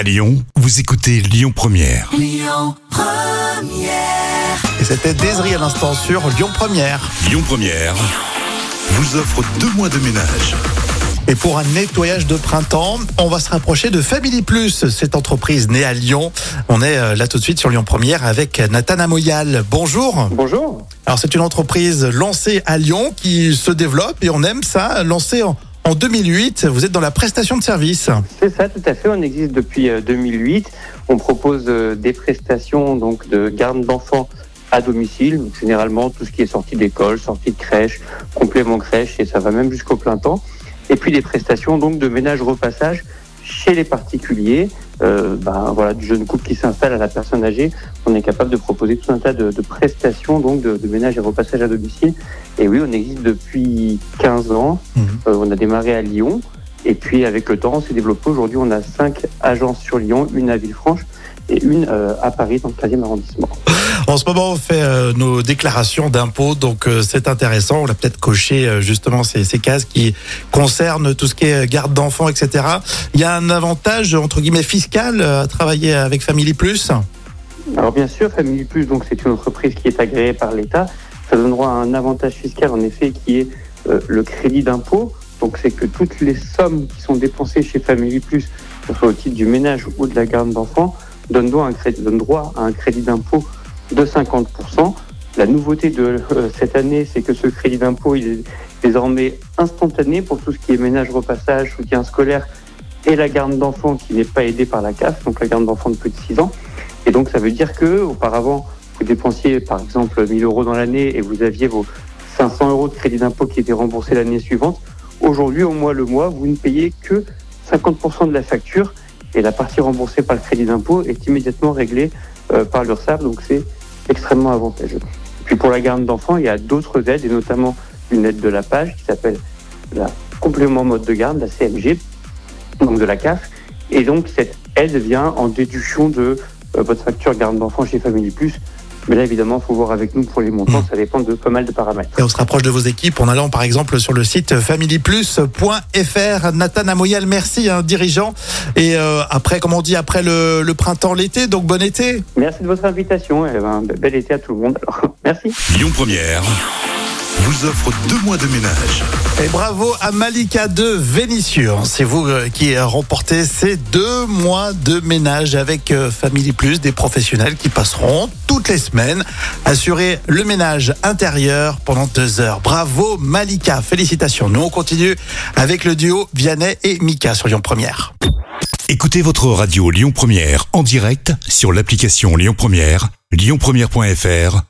À Lyon, vous écoutez Lyon Première. Et c'était Désiré à l'instant sur Lyon Première. Lyon Première vous offre deux mois de ménage. Et pour un nettoyage de printemps, on va se rapprocher de Family Plus, cette entreprise née à Lyon. On est euh, là tout de suite sur Lyon Première avec Nathan Amoyal. Bonjour. Bonjour. Alors c'est une entreprise lancée à Lyon qui se développe et on aime ça, lancée en, en 2008. Vous êtes dans la prestation de service. C'est ça, tout à fait. On existe depuis euh, 2008. On propose euh, des prestations donc de garde d'enfants à domicile, généralement tout ce qui est sortie d'école, sortie de crèche, complément crèche, et ça va même jusqu'au plein temps. Et puis des prestations donc de ménage repassage chez les particuliers, euh, ben, voilà, du jeune couple qui s'installe à la personne âgée, on est capable de proposer tout un tas de, de prestations donc de, de, ménage et repassage à domicile. Et oui, on existe depuis 15 ans. Mhm. Euh, on a démarré à Lyon. Et puis avec le temps, on s'est développé. Aujourd'hui, on a cinq agences sur Lyon, une à Villefranche et une euh, à Paris dans le 15e arrondissement. En ce moment, on fait euh, nos déclarations d'impôts, donc euh, c'est intéressant. On a peut-être coché euh, justement ces, ces cases qui concernent tout ce qui est garde d'enfants, etc. Il y a un avantage entre guillemets fiscal à travailler avec Family Plus? Alors bien sûr, Family Plus, donc c'est une entreprise qui est agréée par l'État. Ça donne droit à un avantage fiscal en effet qui est le crédit d'impôt. Donc c'est que toutes les sommes qui sont dépensées chez Family Plus, que ce soit au titre du ménage ou de la garde d'enfants, donnent droit à un crédit d'impôt de 50%. La nouveauté de euh, cette année, c'est que ce crédit d'impôt il est désormais instantané pour tout ce qui est ménage, repassage, soutien scolaire et la garde d'enfants qui n'est pas aidée par la CAF, donc la garde d'enfants de plus de 6 ans. Et donc ça veut dire que auparavant vous dépensiez par exemple 1000 euros dans l'année et vous aviez vos 500 euros de crédit d'impôt qui étaient remboursés l'année suivante. Aujourd'hui, au mois le mois, vous ne payez que 50% de la facture et la partie remboursée par le crédit d'impôt est immédiatement réglée euh, par l'URSSAF, donc c'est extrêmement avantageux. Puis pour la garde d'enfants, il y a d'autres aides et notamment une aide de la page qui s'appelle la complément mode de garde, la CMG, donc de la CAF. Et donc cette aide vient en déduction de euh, votre facture garde d'enfants chez Family Plus. Mais là, évidemment, il faut voir avec nous pour les montants, Mmh. ça dépend de pas mal de paramètres. Et on se rapproche de vos équipes en allant par exemple sur le site familyplus.fr. Nathan Amoyal, merci, hein, dirigeant. Et euh, après, comme on dit, après le, le printemps, l'été, donc bon été. Merci de votre invitation et ben, bel été à tout le monde. Alors, merci. Lyon Première vous offre deux mois de ménage. Et bravo à Malika de Vénissieux. C'est vous euh, qui remportez ces deux mois de ménage avec euh, Family Plus, des professionnels qui passeront toutes les semaines assurer le ménage intérieur pendant deux heures. Bravo Malika, félicitations. Nous on continue avec le duo Vianney et Mika sur Lyon Première. Écoutez votre radio Lyon Première en direct sur l'application Lyon Première, lyonpremière.fr